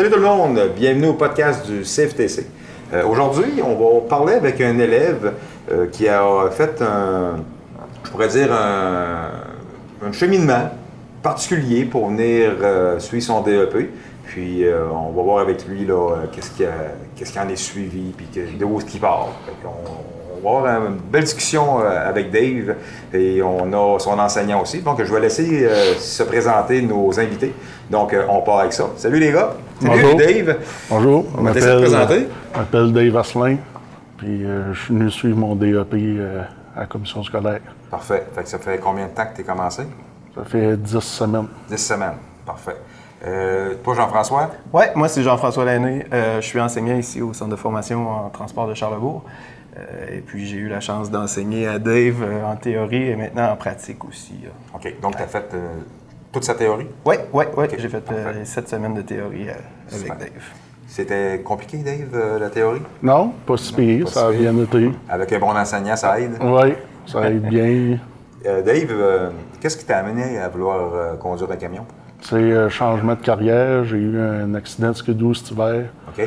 Salut tout le monde, bienvenue au podcast du CFTC. Euh, Aujourd'hui, on va parler avec un élève euh, qui a fait un, je pourrais dire, un, un cheminement particulier pour venir euh, suivre son DEP. Puis on va voir avec lui qu'est-ce qui, qui en est suivi, puis de où est-ce qu'il part. Va avoir une belle discussion euh, avec Dave et on a son enseignant aussi. Donc je vais laisser euh, se présenter nos invités. Donc euh, on part avec ça. Salut les gars. Salut Bonjour. Dave. Bonjour, On va te laisser te présenter. je m'appelle Dave Asselin, puis euh, je suis venu suivre mon DEP euh, à la commission scolaire. Parfait. Fait que ça fait combien de temps que tu es commencé? Ça fait 10 semaines. 10 semaines. Parfait. Euh, toi, Jean-François? Oui, moi c'est Jean-François Lainé. Euh, je suis enseignant ici au Centre de formation en transport de Charlebourg. Euh, et puis j'ai eu la chance d'enseigner à Dave euh, en théorie et maintenant en pratique aussi. là. OK. Donc, tu as fait euh, toute sa théorie? Oui, oui, oui. J'ai fait euh, sept semaines de théorie euh, avec Super. Dave. C'était compliqué, Dave, euh, la théorie? Non, pas si pire, ça a bien été. Avec un bon enseignant, ça aide. Oui, ça aide bien. Euh, Dave, euh, qu'est-ce qui t'a amené à vouloir euh, conduire un camion? C'est un changement de carrière. J'ai eu un accident de skidoo cet hiver. OK?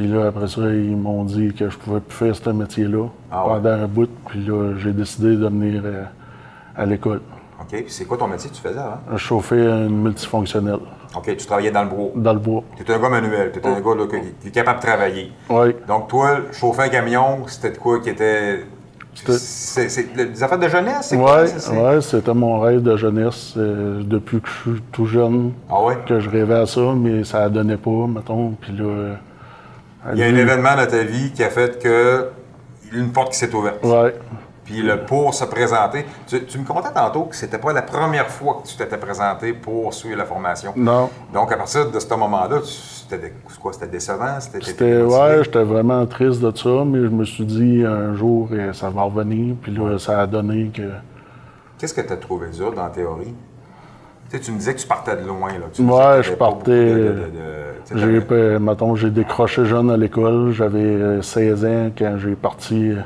Puis là, après ça, ils m'ont dit que je pouvais plus faire ce métier-là Ah ouais? pendant un bout. Puis là, j'ai décidé de venir euh, à l'école. OK. Puis c'est quoi ton métier que tu faisais avant? Je chauffais une multifonctionnelle OK. Tu travaillais dans le bois. dans le bois. Tu étais un gars manuel. Tu étais un gars là, qui qui est capable de travailler. Oui, Donc, toi, chauffer un camion, c'était de quoi qui était. C'est des affaires de jeunesse, c'est quoi? Oui, ouais, c'était mon rêve de jeunesse euh, depuis que je suis tout jeune Ah ouais? que je rêvais à ça, mais ça ne donnait pas, mettons. Puis là, Il y a un événement dans ta vie qui a fait que une porte qui s'est ouverte. Ouais, Puis le pour se présenter. Tu, tu me contais tantôt que c'était pas la première fois que tu t'étais présenté pour suivre la formation. non. Donc à partir de ce moment-là, c'était quoi? C'était décevant? C'était ouais, j'étais vraiment triste de ça, mais je me suis dit un jour, euh, ça va revenir. Puis là, ça a donné que. Qu'est-ce que tu as trouvé dur dans la théorie? Tu sais, tu me disais que tu partais de loin. Là. Tu Ouais, je partais- J'ai, mettons, j'ai décroché jeune à l'école. J'avais euh, 16 ans quand j'ai parti euh,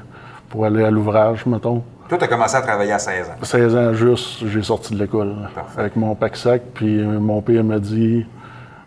pour aller à l'ouvrage, mettons. Toi, tu as commencé à travailler à 16 ans. 16 ans juste, j'ai sorti de l'école avec mon pack-sac. Puis euh, mon père m'a dit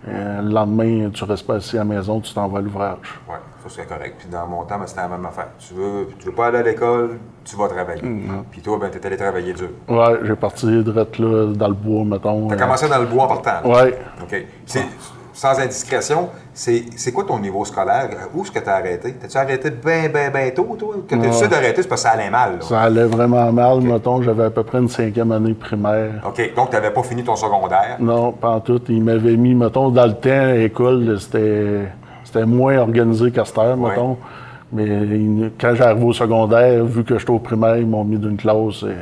euh, le lendemain, tu restes pas assis à la maison, tu t'en vas à l'ouvrage. Oui, ça c'est correct. Puis dans mon temps, ben, c'était la même affaire. Tu veux, tu veux pas aller à l'école, tu vas travailler. Mm, Puis toi, ben, tu es allé travailler dur. Ouais, j'ai parti direct là, dans le bois, mettons. Tu as euh, commencé dans le bois en partant. là. Ouais. OK. C'est- sans indiscrétion, c'est c'est quoi ton niveau scolaire? Où est-ce que tu as arrêté? T'as-tu arrêté bien, bien, bien tôt, toi? Quand tu décidé d'arrêter, c'est parce que ça allait mal. là. Ça allait vraiment mal, mettons. J'avais à peu près une cinquième année primaire. OK. Donc, tu n'avais pas fini ton secondaire? Non, pas en tout. Ils m'avaient mis, mettons, dans le temps, à l'école, c'était, c'était moins organisé qu'à cette heure, Ouais. mettons. Mais quand j'arrive au secondaire, vu que j'étais au primaire, ils m'ont mis d'une classe euh,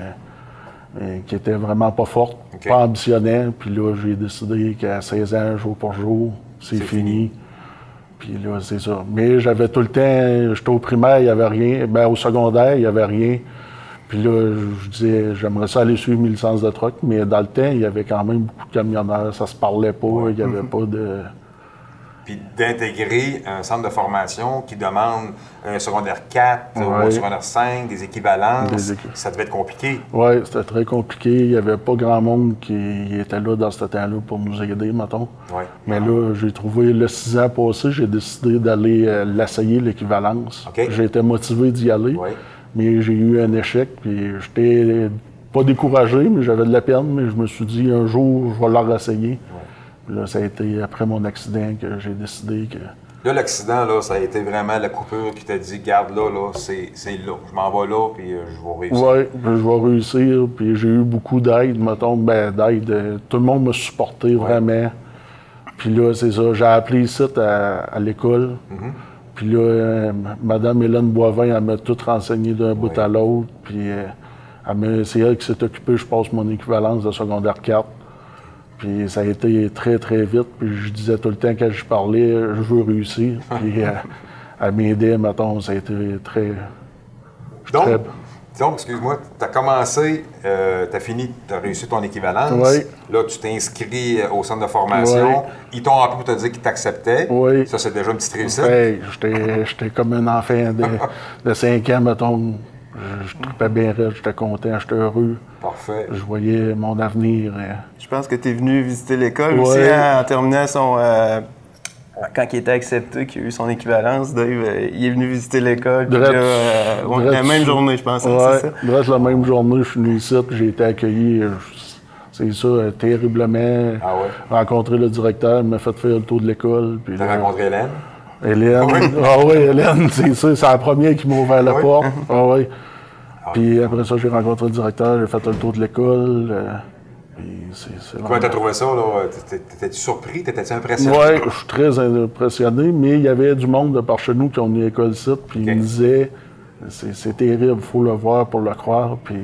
euh, qui était vraiment pas forte, pas ambitionnelle. Puis là, j'ai décidé qu'à 16 ans, jour pour jour, c'est, fini. Puis là, c'est ça. Mais j'avais tout le temps, j'étais au primaire, il n'y avait rien. Ben, au secondaire, il n'y avait rien. Puis là, je disais, j'aimerais ça aller suivre mes licences de truck, mais dans le temps, il y avait quand même beaucoup de camionneurs, ça se parlait pas, il n'y avait Mm-hmm. pas de... Puis d'intégrer un centre de formation qui demande un secondaire 4 ou un secondaire 5, des équivalences. Des Ça devait être compliqué. Oui, c'était très compliqué, il n'y avait pas grand monde qui était là dans ce temps-là pour nous aider, mettons. Ouais. Mais là, j'ai trouvé le six ans passé, j'ai décidé d'aller euh, l'essayer, l'équivalence. OK. J'ai été motivé d'y aller, Ouais. mais j'ai eu un échec, puis j'étais pas découragé, mais j'avais de la peine, mais je me suis dit, un jour, je vais leur essayer. Puis là, ça a été après mon accident que j'ai décidé que... Là, l'accident, là, ça a été vraiment la coupure qui t'a dit, garde là, là, c'est c'est là. Je m'en vais là, puis euh, je vais réussir. Oui, je vais réussir. Puis j'ai eu beaucoup d'aide, mettons, ben, d'aide. euh, Tout le monde m'a supporté vraiment. Puis là, c'est ça. J'ai appelé ici à, à l'école. Puis là, euh, Madame Hélène Boivin, elle m'a tout renseigné d'un bout à l'autre. Puis euh, elle m'a- c'est elle qui s'est occupée, je pense, mon équivalence de secondaire 4. Puis ça a été très, très vite. Puis je disais tout le temps quand je parlais, je veux réussir. Puis euh, elle m'aidait, mettons, ça a été très... Donc, Très- donc excuse-moi, tu as commencé, tu as fini, tu as réussi ton équivalence. Oui. Là, tu t'es inscrit euh, au centre de formation. Oui. Ils t'ont appelé pour te dire qu'ils t'acceptaient. Oui. Ça, c'est déjà une petite réussite. Hey, j'étais, j'étais comme un enfant de, de 5 ans, mettons. Je, je tripais bien raide, j'étais content, j'étais heureux. Parfait. Je voyais mon avenir. euh, Je pense que tu es venu visiter l'école Ouais. aussi hein, en terminant son, euh, quand il était accepté, qu'il a eu son équivalence, Dave, euh, il est venu visiter l'école. euh, la même journée, je pense. hein, Ouais, c'est ça? bref, la même journée, je suis venu ici, j'ai été accueilli, euh, c'est ça, terriblement. Ah ouais? Rencontré le directeur, il m'a fait faire le tour de l'école. T'as rencontré Hélène? Hélène. Oui. Ah oui, Hélène, c'est ça, c'est la première qui m'a ouvert la Ah oui? porte. Ah oui. Puis après ça, j'ai rencontré le directeur, j'ai fait le tour de l'école. euh, Comment t'as trouvé ça, T'étais-tu surpris? T'étais-tu impressionné? Ouais, je suis très impressionné, mais il y avait du monde de par chez nous qui ont mis l'école site, puis ils me disaient c'est c'est terrible, faut le voir pour le croire, puis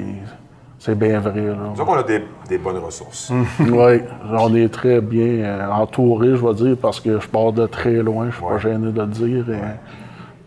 c'est bien vrai. Là. Disons qu'on a des, des bonnes ressources. Oui, on est très bien euh, entouré, je vais dire, parce que je pars de très loin, je suis Ouais. pas gêné de le dire. et,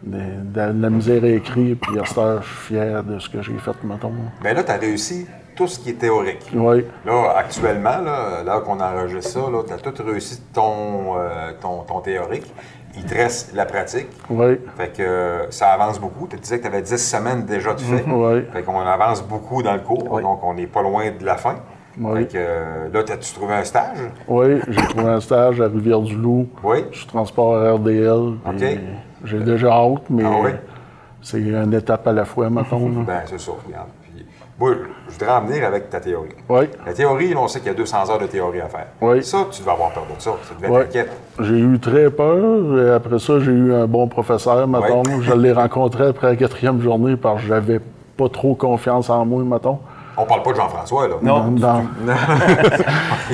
de, de la misère à écrire, puis à cette heure, je suis fier de ce que j'ai fait, mettons. Mais là, t'as réussi tout ce qui est théorique. Oui, Là, actuellement, là, là qu'on enregistre ça, tu as tout réussi ton, euh, ton, ton théorique. Il te reste la pratique. oui, Fait que euh, ça avance beaucoup. Tu disais que tu avais 10 semaines déjà de fait. oui. Fait qu'on avance beaucoup dans le cours, Oui. donc on n'est pas loin de la fin. Oui. Fait que euh, là, as-tu trouvé un stage? Oui, j'ai trouvé un stage à Rivière-du-Loup. Oui. Je suis transport à RDL. OK. J'ai déjà hâte, mais Ah oui? c'est une étape à la fois, mettons. là. Ben, c'est ça, regarde. Moi, je voudrais en venir avec ta théorie. Oui, La théorie, là, on sait qu'il y a 200 heures de théorie à faire. Oui. Ça, tu devais avoir peur de ça. Ça devait oui. t'inquiète. J'ai eu très peur. Et après ça, j'ai eu un bon professeur, mettons. Je l'ai rencontré après la quatrième journée parce que j'avais pas trop confiance en moi, mettons. On parle pas de Jean-François, là. Non. Non.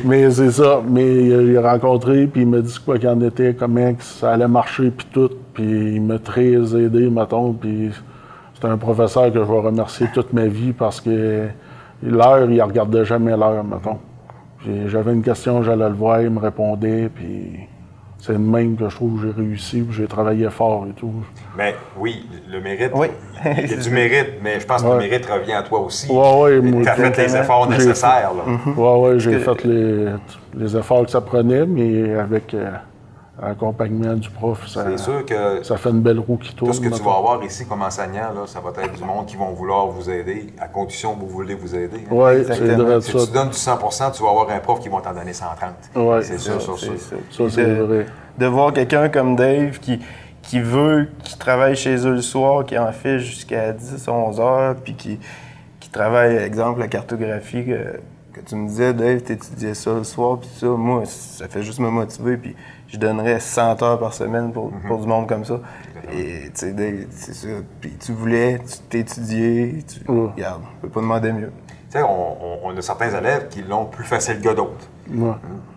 mais c'est ça. Mais il a rencontré, puis il m'a dit quoi qu'il en était, comment que ça allait marcher, puis tout. Puis il m'a très aidé, mettons. Puis c'est un professeur que je vais remercier toute ma vie parce que l'heure, il regardait jamais l'heure, mettons. J'avais une question, j'allais le voir, il me répondait, puis c'est le même que je trouve que j'ai réussi, puis j'ai travaillé fort et tout. Mais oui, le mérite. Oui. Il y a du mérite, mais je pense que le mérite revient à toi aussi. Ouais, ouais, moi, tu as fait les efforts nécessaires. Là. Ouais, ouais, j'ai fait les, les efforts que ça prenait, mais avec euh, l'accompagnement du prof, ça, C'est sûr que ça fait une belle roue qui tourne. tout ce que tu vas avoir ici comme enseignant, là, ça va être du monde qui vont vouloir vous aider, à condition que vous voulez vous aider. hein. Ouais, c'est vrai Si ça. tu donnes du 100% tu vas avoir un prof qui va t'en donner 130. Ouais. c'est sûr, ça. c'est ça. C'est vrai. de voir quelqu'un comme Dave qui, qui veut, qui travaille chez eux le soir, qui en fait jusqu'à 10, 11 heures, puis qui, qui travaille, exemple, la cartographie que, que tu me disais, Dave, tu étudiais ça le soir, puis ça, moi, ça fait juste me motiver, puis je donnerais 100 heures par semaine pour, Mhm. pour du monde comme ça. Et tu sais, Dave, c'est ça. Puis tu voulais, tu t'étudiais, tu. Ouais. Regarde, on peut pas demander mieux. Tu sais, on, on- on a certains élèves qui l'ont plus facile que d'autres. Ouais.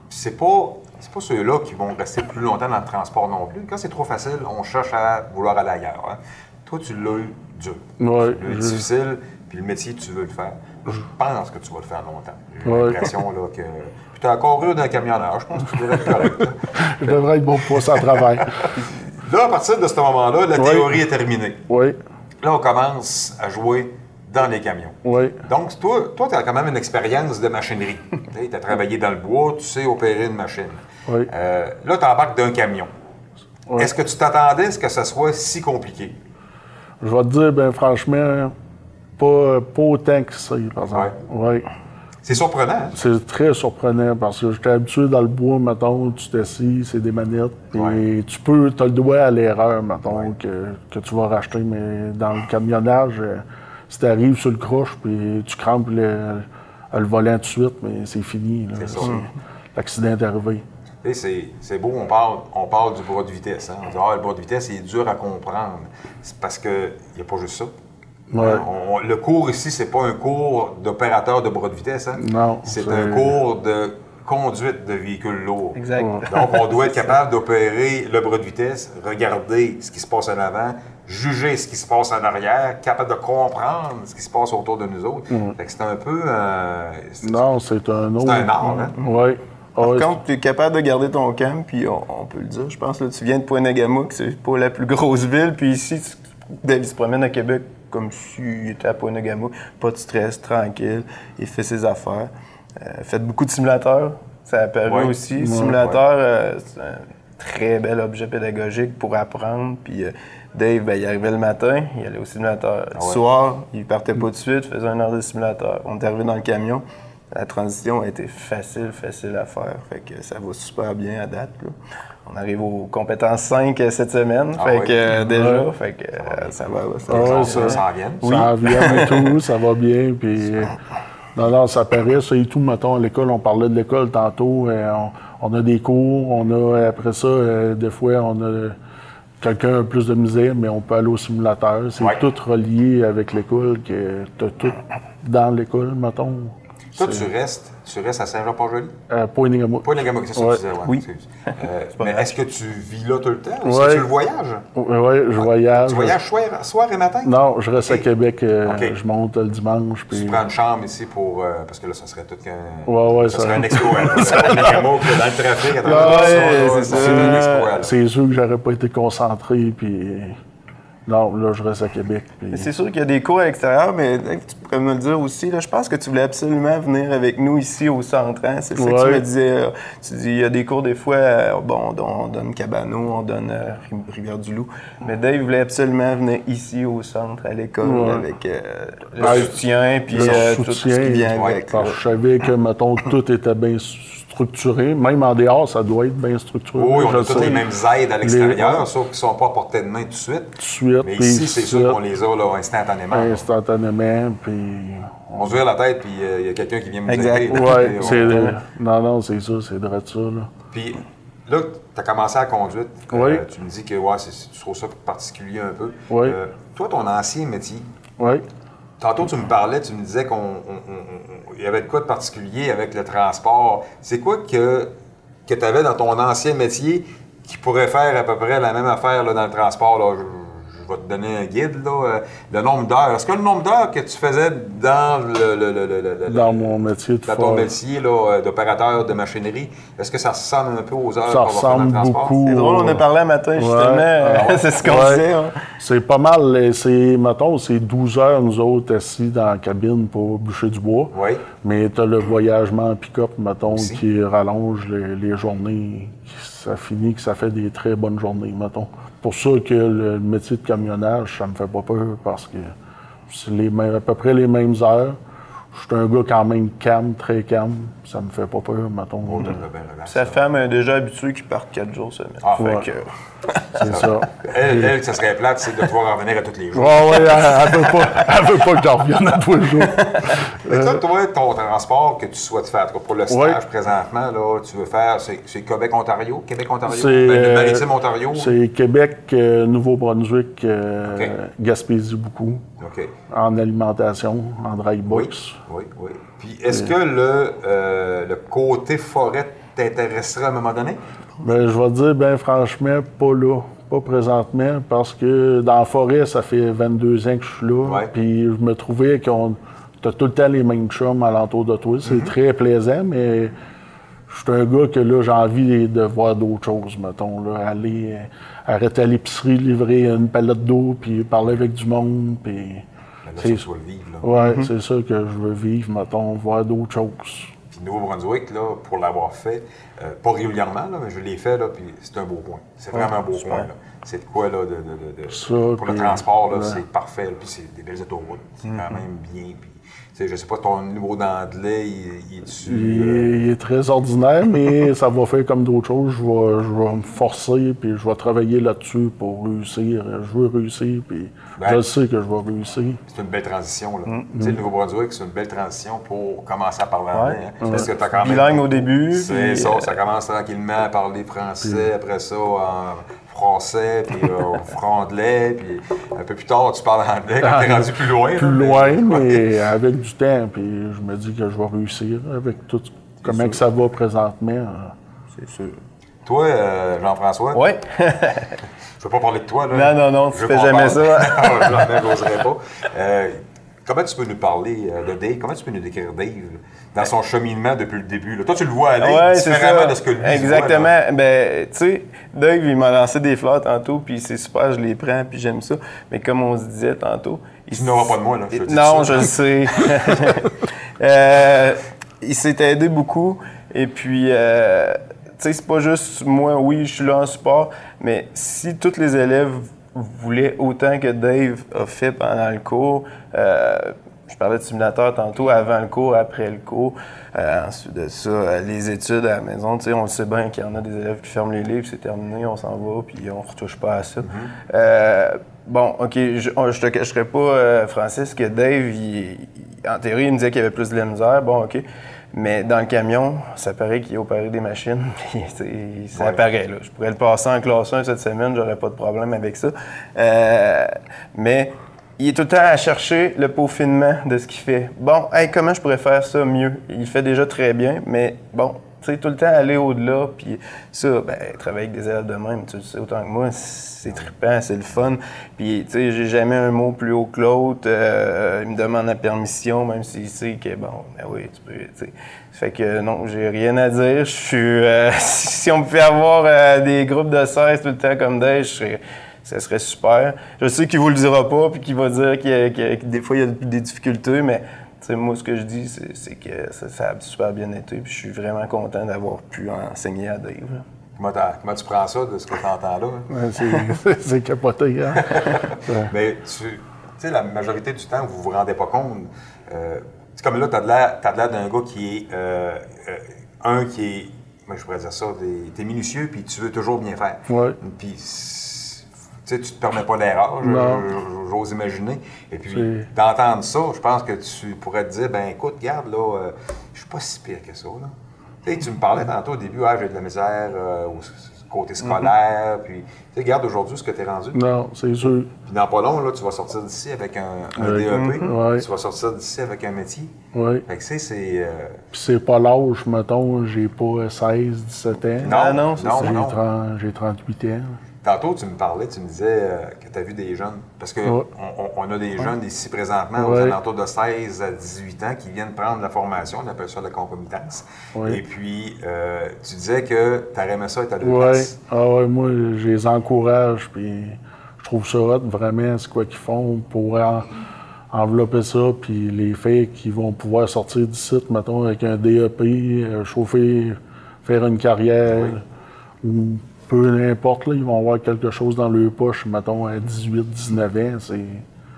Puis c'est pas, c'est pas ceux-là qui vont rester plus longtemps dans le transport non plus. Quand c'est trop facile, on cherche à vouloir aller ailleurs. hein. Toi, tu l'as eu dur. Ouais, Tu l'as eu je- difficile, puis le métier, tu veux le faire. Je pense que tu vas le faire longtemps. J'ai Ouais. l'impression là, que. Puis tu as encore eu d'un camionneur. Je pense que tu devrais être correct. Je devrais être bon pour ça à travers. Là, à partir de ce moment-là, la théorie est terminée. Oui, Là, on commence à jouer dans les camions. oui, Donc, toi, toi tu as quand même une expérience de machinerie. tu as travaillé dans le bois, tu sais opérer une machine. oui. Euh, là, tu embarques d'un camion. Ouais. Est-ce que tu t'attendais à ce que ça soit si compliqué? Je vais te dire, ben franchement, pas, pas autant que ça, par exemple. Ouais. C'est surprenant. hein? C'est très surprenant parce que j'étais habitué dans le bois, mettons, tu t'assis, c'est des manettes, Ouais. tu peux, tu as le doigt à l'erreur, mettons, que, que tu vas racheter, mais dans le camionnage, euh, si tu arrives sur le croche, puis tu crampes le, le volant tout de suite, mais c'est fini. L'accident est arrivé. C'est beau, on parle, on parle du bras de vitesse. hein. On dit, ah, le bras de vitesse, il est dur à comprendre. C'est parce qu'il n'y a pas juste ça. Ouais. On- le cours ici, c'est pas un cours d'opérateur de bras de vitesse. hein. Non, C'est c'est- un cours de conduite de véhicules lourds. Exact. Donc, on doit être capable d'opérer le bras de vitesse, regarder ce qui se passe en avant, juger ce qui se passe en arrière, capable de comprendre ce qui se passe autour de nous autres. Fait que c'est un peu... euh, c'est- Non, c'est un autre. un art, hein? Oui. Par contre, tu es capable de garder ton camp, puis on, on peut le dire. Je pense que tu viens de Pointe-Nagama, que c'est pas la plus grosse ville, puis ici, tu- se promène à Québec comme s'il était à Pointe-Nagama. Pas de stress, tranquille, il fait ses affaires. Euh, fait beaucoup de simulateurs, ça a apparu Ouais. aussi. Ouais. Simulateur, euh, c'est un très bel objet pédagogique pour apprendre. Puis euh, Dave, ben, il arrivait le matin, il allait au simulateur. Le Ah ouais. soir, il partait pas tout de suite, faisait un heure de simulateur. On est arrivé dans le camion. la transition a été facile, facile à faire. Fait que ça va super bien à date. là. On arrive aux compétences 5 cette semaine. Ah fait oui. que euh, déjà, fait que euh, ça va. ça va. Ça ça- s'en vient. Ça vient et tout, ça va bien. Puis, euh, non, non, ça paraît, ça et tout. Mettons, à l'école, on parlait de l'école tantôt. euh, on, on a des cours, on a, après ça, euh, des fois, on a quelqu'un a plus de misère, mais on peut aller au simulateur. C'est Ouais. tout relié avec l'école, que tu as tout dans l'école, mettons. Toi, tu restes, tu restes à Saint-Jean-Port-Joli? Euh, les gamins, c'est ça que Ouais. tu disais, ouais. Oui. Euh, mais est-ce que tu vis là tout le temps? Est-ce Ouais. que tu le voyages? Oui, je voyage. Tu voyages soir, soir et matin? Non, je reste à Québec. euh, Ok. Je monte le dimanche. Tu Puis... prends une chambre ici pour. euh, parce que là, ça serait tout qu'un. Ouais, ouais, ça, ça- serait un exploit. là. Ça serait un Nagamo, puis dans le trafic, à Ouais, c'est ça. C'est sûr que j'aurais pas été concentré, puis non, là, je reste à Québec. puis- C'est sûr qu'il y a des cours à l'extérieur, mais tu pourrais me le dire aussi. Là, je pense que tu voulais absolument venir avec nous ici au centre. hein? C'est ça que tu Ouais. me disais. Tu dis il y a des cours des fois, euh, bon, on don- on donne Cabano, on donne euh, Ri- Rivière-du-Loup. Mais Dave voulait absolument venir ici au centre, à l'école, Ouais. avec euh, le Ouais. soutien, puis Le tout ce qui vient ouais, avec. Là. je savais que, mettons, tout était bien structuré. Même en dehors, ça doit être bien structuré. Oui, on je a toutes les mêmes aides à l'extérieur, Les- sauf qu'ils ne sont pas à portée de main tout de suite. Tout de suite, Mais ici, c'est sûr qu'on les a là, instantanément. instantanément, puis... On se vire la tête, puis euh, il y a quelqu'un qui vient me dire. C'est... Non, non, c'est ça, c'est de ça, là. Puis là, tu as commencé à conduire. Oui. Euh, tu me dis que ouais, c'est- tu trouves ça particulier un peu. Oui. Euh, toi, ton ancien métier, Oui. Tantôt tu me parlais, tu me disais qu'on on- on- on- il y avait de quoi de particulier avec le transport. C'est quoi que, que tu avais dans ton ancien métier qui pourrait faire à peu près la même affaire dans le transport? Je, vais te donner un guide. Là, euh, le nombre d'heures. Est-ce que le nombre d'heures que tu faisais dans le, le- le- le- le- le- Dans mon métier de dans ton métier là, euh, d'opérateur de machinerie, est-ce que ça ressemble un peu aux heures Ça qu'on va faire dans le ressemble transport? beaucoup. C'est drôle, on a parlé un matin, justement. Ouais. c'est ce qu'on Ouais. disait. hein. C'est pas mal, c'est, mettons, c'est 12 heures, nous autres, assis dans la cabine pour bûcher du bois. Oui. Mais tu as le voyagement en pick-up, mettons, Aussi. qui rallonge les, les journées. Ça finit que ça fait des très bonnes journées, mettons. Pour ça que le métier de camionnage, ça me fait pas peur parce que c'est les mêmes- à peu près les mêmes heures. Je suis un gars quand même calme, très calme. Ça me fait pas peur, mettons. De- relax, Sa ça. femme est déjà habituée qu'il parte 4 jours semaine. Ah, Fait ouais. que, c'est ça. Elle, elle, ça serait plate, c'est de pouvoir revenir à tous les jours. Ouais, elle, elle veut pas, elle veut pas que je revienne à tous les jours. Mais toi, toi, ton transport que tu souhaites faire, pour le stage Ouais. présentement, là, tu veux faire, c'est Québec-Ontario? Québec-Ontario? C'est, Ben, le euh, Maritime-Ontario? C'est Québec, euh, Nouveau-Brunswick, euh. Gaspésie beaucoup, OK. en alimentation, en dry Oui, box. oui, oui. Puis est-ce que le, euh, le côté forêt t'intéresserait à un moment donné? Ben, je vais te dire, ben franchement, pas là, pas présentement, parce que dans la forêt, ça fait 22 ans que je suis là, puis je me trouvais qu'on t'as tout le temps les mêmes chums alentour de toi. C'est très plaisant, mais je suis un gars que là, j'ai envie de voir d'autres choses, mettons, là, aller, euh, arrêter à l'épicerie, livrer une palette d'eau, puis parler avec du monde, puis... Ben C'est- ça. Ouais, c'est ça que je veux vivre, mettons, voir d'autres choses. Nouveau-Brunswick, là, pour l'avoir fait, euh, pas régulièrement, là, mais je l'ai fait, là, puis c'est un beau point. C'est vraiment un beau super. point, là. C'est de quoi, là, de... de- de- de- Ça, pour le transport, là, ouais. c'est parfait, là, puis c'est des belles autoroutes. C'est quand même bien, puis... Tu sais, je sais pas, ton niveau d'anglais, il, il. Il euh, est, il est très ordinaire, mais ça va faire comme d'autres choses. Je vais, je vais me forcer, puis je vais travailler là-dessus pour réussir. Je veux réussir, puis Ben. je sais que je vais réussir. C'est une belle transition. Là. Mm, Tu sais, le Nouveau-Brunswick, c'est une belle transition pour commencer à parler anglais. hein. Parce que t'as quand même. Bilingue au début. C'est puis, ça, euh, ça commence tranquillement à parler français, après ça en français, puis euh, franglais, puis un peu plus tard, tu parles anglais quand t'es rendu plus loin. Plus là, loin, mais- mais avec du temps, puis je me dis que je vais réussir avec tout comment que ça va présentement. C'est sûr. Toi, euh, Jean-François, Ouais. je veux pas parler de toi. Là. Non, non, non, tu Je fais jamais parle. ça. Jamais, j'oserais pas. Euh, comment tu peux nous parler euh, de Dave? Comment tu peux nous décrire Dave dans son cheminement depuis le début? là? Toi, tu le vois aller Ouais, c'est différemment ça. de ce que lui voit. Exactement. ben, tu sais, Dave, il m'a lancé des fleurs tantôt, puis c'est super, je les prends, puis j'aime ça. Mais comme on se disait tantôt. il Tu n'auras pas de moi, là, je te dis Non, ça. je le sais. Euh, il s'est aidé beaucoup. Et puis, euh, tu sais, c'est pas juste moi, oui, je suis là en support, mais si tous les élèves voulaient autant que Dave a fait pendant le cours, euh, je parlais de simulateur tantôt, avant le cours, après le cours. Euh, ensuite de ça, euh, les études à la maison, tu sais, on le sait bien qu'il y en a des élèves qui ferment les livres, c'est terminé, on s'en va, puis on ne retouche pas à ça. Mm-hmm. Euh, bon, OK, je, ne te cacherai pas, Francis, que Dave, en théorie, il me disait qu'il y avait plus de la misère. Bon, OK. Mais dans le camion, ça paraît qu'il opéré des machines. Puis, ça apparaît. Là. Je pourrais le passer en classe 1 cette semaine, j'aurais pas de problème avec ça. mais il est tout le temps à chercher le peaufinement de ce qu'il fait. Bon, comment je pourrais faire ça mieux? Il fait déjà très bien, mais bon, tout le temps aller au-delà, puis ça, ben, travailler avec des élèves de même, tu sais autant que moi, c'est trippant, c'est le fun. Puis, tu sais, j'ai jamais un mot plus haut que l'autre. Euh, il me demande la permission, même s'il sait que, bon, ben oui, tu peux, tu sais. Fait que non, j'ai rien à dire. Je suis. Euh, si on pouvait avoir euh, des groupes de 16 tout le temps comme Dave, je ça serait super. Je sais qu'il vous le dira pas, puis qu'il va dire que des fois, il y a des difficultés, mais moi, ce que je dis, c'est que ça, a super bien été, puis je suis vraiment content d'avoir pu enseigner à Dave. Comment, tu prends ça de ce que tu entends là? Ouais, c'est capoté, hein? Mais tu sais, la majorité du temps, vous vous rendez pas compte. Euh, c'est comme là, tu as de l'air d'un gars qui est. Euh, euh, un qui est. Moi, je pourrais dire ça, tu es minutieux, puis tu veux toujours bien faire. Ouais. Puis tu sais, tu te permets pas d'erreur, j'ose imaginer. Et puis, d'entendre ça, je pense que tu pourrais te dire, ben écoute, regarde, là, euh, je suis pas si pire que ça, là. Tu me parlais tantôt au début, ah, j'ai de la misère euh, au côté scolaire, puis, tu sais, regarde aujourd'hui ce que tu es rendu. Non, c'est sûr. Puis dans pas long, là, tu vas sortir d'ici avec un, DEP, tu vas sortir d'ici avec un métier. Oui. Fait que, c'est... c'est... Euh, puis c'est pas l'âge, mettons, j'ai pas 16, 17 ans. Non, ah, non, c'est ça. J'ai 38 ans. Tantôt, tu me parlais, tu me disais euh, que tu as vu des jeunes. Parce qu'on on, a des jeunes ici présentement, aux alentours de 16 à 18 ans, qui viennent prendre la formation, on appelle ça la concomitance. Et puis, euh, tu disais que tu aimé ça être à deux Oui, ah, ouais, moi, je les encourage, puis je trouve ça hot, vraiment, c'est quoi qu'ils font pour envelopper ça, puis les filles qui vont pouvoir sortir du site, mettons, avec un DEP, euh, chauffer, faire une carrière peu importe, là, ils vont avoir quelque chose dans leur poche, mettons, à 18, 19 ans. C'est...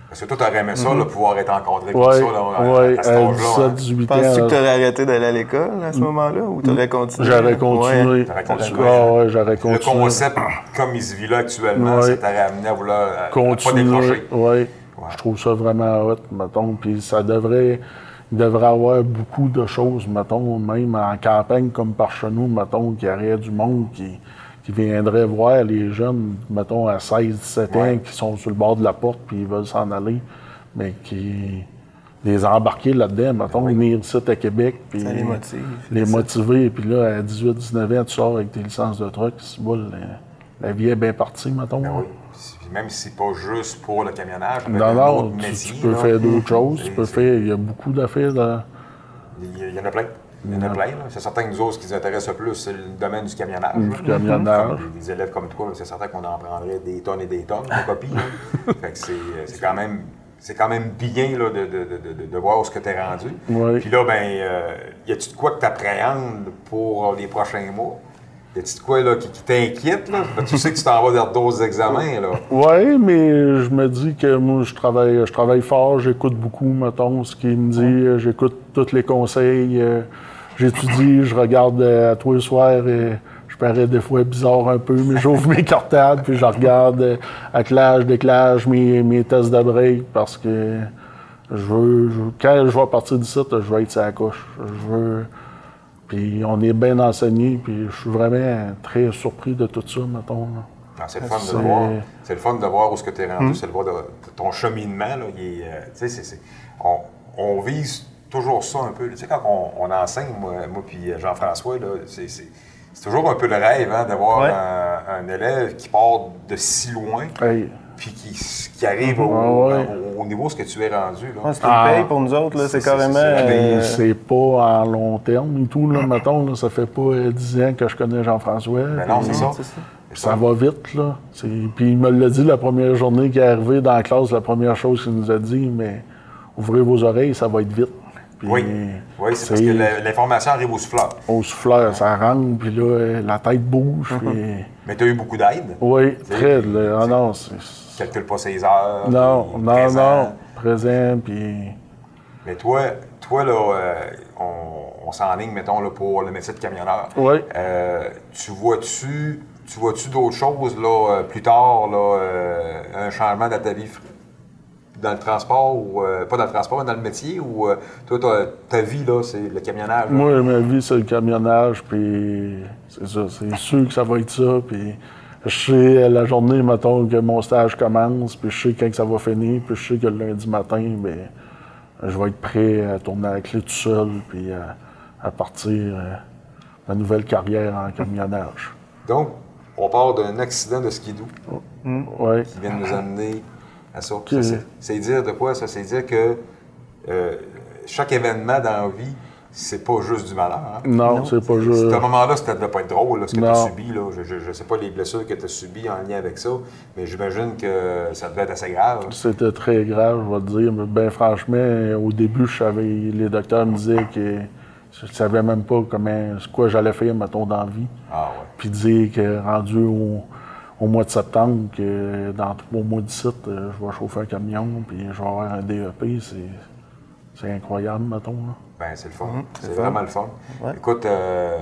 Parce que toi, t'aurais aimé ça, mm pouvoir être encadré ouais, ça, là, ouais, à, cet âge-là. 17, 18 ans. Penses-tu que t'aurais arrêté d'aller à l'école à ce moment-là ou t'aurais continué? J'aurais continué. Ouais. continué. Ah, ouais, j'aurais continué. Le concept, comme il se vit là actuellement, ça t'aurait amené à vouloir à, continuer. pas décrocher. Oui. Je trouve ça vraiment hot, mettons. Puis ça devrait il devrait y avoir beaucoup de choses, mettons, même en campagne comme par chez nous, mettons, qu'il y aurait du monde qui, qui viendraient voir les jeunes, mettons, à 16, 17 ans, qui sont sur le bord de la porte puis ils veulent s'en aller, mais qui les embarquer là-dedans, mettons, venir ici à Québec, puis les, motive, les motiver, puis là, à 18, 19 ans, tu sors avec tes licences de truck, c'est bon, la, vie est bien partie, mettons. Ben oui. même si c'est pas juste pour le camionnage, non, non, tu, peux faire d'autres choses, tu peux faire, il y a beaucoup d'affaires. Il y en a plein. Il y en a plein. C'est certain que nous autres, ce qui nous intéresse le plus, c'est le domaine du camionnage. Du camionnage. des, élèves comme toi, c'est certain qu'on en prendrait des tonnes et des tonnes de copies. fait que c'est quand même c'est quand même bien là, de, de, de, de, voir ce que tu es rendu. Puis là, ben, euh, y a-tu de quoi que tu appréhendes pour les prochains mois? Y a-tu de quoi là, qui, t'inquiète? Là? tu sais que tu t'en vas vers d'autres examens. Là. Oui, mais je me dis que moi, je travaille, je travaille fort, j'écoute beaucoup, mettons, ce qu'il me dit, j'écoute tous les conseils. Euh, J'étudie, je regarde euh, à tous les soirs et je parais des fois bizarre un peu, mais j'ouvre mes cartables puis je regarde euh, clash, déclage, mes, mes tests de break parce que je veux, quand je vais partir du site, je veux être sa couche. Je veux. Puis on est bien enseigné, puis je suis vraiment très surpris de tout ça, mettons. Ah, c'est le fun de voir. C'est le fun de voir où ce que tu es rendu, hmm? c'est le voir de, ton cheminement. Là, euh, on, on vise toujours ça un peu. Tu sais, quand on, enseigne, moi, moi puis Jean-François, c'est toujours un peu le rêve hein, d'avoir un, élève qui part de si loin. Puis qui, arrive au, niveau ce que tu es rendu. Là. c'est une ah. paye pour nous autres, c'est carrément. Euh, c'est pas en long terme et tout, là, mettons. ça fait pas euh, dix ans que je connais Jean-François. Ben non, c'est ça. Ça va vite, là. Puis il me l'a dit la première journée qu'il est arrivé dans la classe, la première chose qu'il nous a dit, mais ouvrez vos oreilles, ça va être vite oui, oui c'est parce que l'information arrive au souffleur. Au souffleur, ça rentre, puis là, la tête bouge. Mais tu as eu beaucoup d'aide? Oui, très. Ah non, Calcule pas ses heures. Non, non, non. Présent, puis. Mais toi, toi là, euh, on, on s'enligne, mettons, là, pour le métier de camionneur. Oui. Euh, tu vois-tu tu vois-tu d'autres choses là, euh, plus tard, là, euh, un changement dans ta vie dans le transport ou euh, pas dans le transport, mais dans le métier ou euh, toi, ta, ta vie, là, c'est le camionnage? là? Moi, ma vie, c'est le camionnage, puis c'est ça. C'est sûr que ça va être ça, puis je sais euh, la journée, mettons, que mon stage commence, puis je sais quand que ça va finir, puis je sais que le lundi matin, ben, je vais être prêt à tourner la clé tout seul, puis à, à partir ma nouvelle carrière en camionnage. Donc, on part d'un accident de skidoo Ouais. qui vient de nous amener à ça. C'est- C'est dire de quoi ça? C'est dire que euh, chaque événement dans la vie, c'est pas juste du malheur. hein? Non, c'est pas juste. À un moment-là, ça devait pas être drôle, là, ce que tu as subi. Là. Je ne sais pas les blessures que tu as subies en lien avec ça, mais j'imagine que ça devait être assez grave. C'était très grave, je vais te dire. Mais ben franchement, au début, je savais, les docteurs me disaient que je savais même pas comment, ce quoi j'allais faire, mettons, dans la vie. Ah ouais. Puis dire que rendu au, au mois de septembre, que dans trois mois d'ici, euh, je vais chauffer un camion, puis je vais avoir un DEP, c'est, c'est incroyable, mettons. là. Ben, c'est le fun. c'est le fun. vraiment le fun. Ouais. Écoute, euh,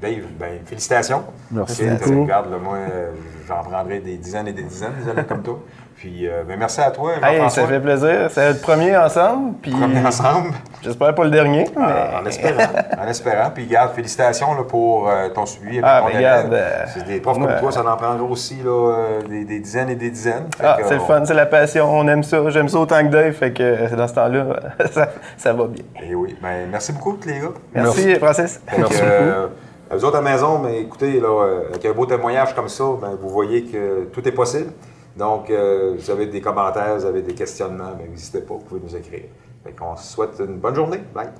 Dave, ben, félicitations. Merci. Regarde, là, moi, euh, j'en prendrai des dizaines et des dizaines, des élèves comme toi. Puis, euh, ben, merci à toi, Hey, ça fait plaisir. C'est le premier ensemble. Puis est ensemble. j'espère pas le dernier. Mais... En espérant. en espérant. Puis, garde, félicitations là, pour euh, ton suivi Ah, ton ben, euh, C'est des profs comme toi, ça en prendra aussi là, euh, des, des dizaines et des dizaines. Ah, c'est le on- fun, c'est la passion. On aime ça. J'aime ça autant que Dave. Fait que euh, dans ce temps-là, ça, ça va bien. Eh oui. Ben, merci beaucoup, tous les gars. Merci, Francis. Fait que, euh, à vous autres à la maison, mais écoutez, là, avec un beau témoignage comme ça, ben, vous voyez que tout est possible. Donc, euh, vous avez des commentaires, vous avez des questionnements, ben, n'hésitez pas, vous pouvez nous écrire. Fait qu'on se souhaite une bonne journée. Bye.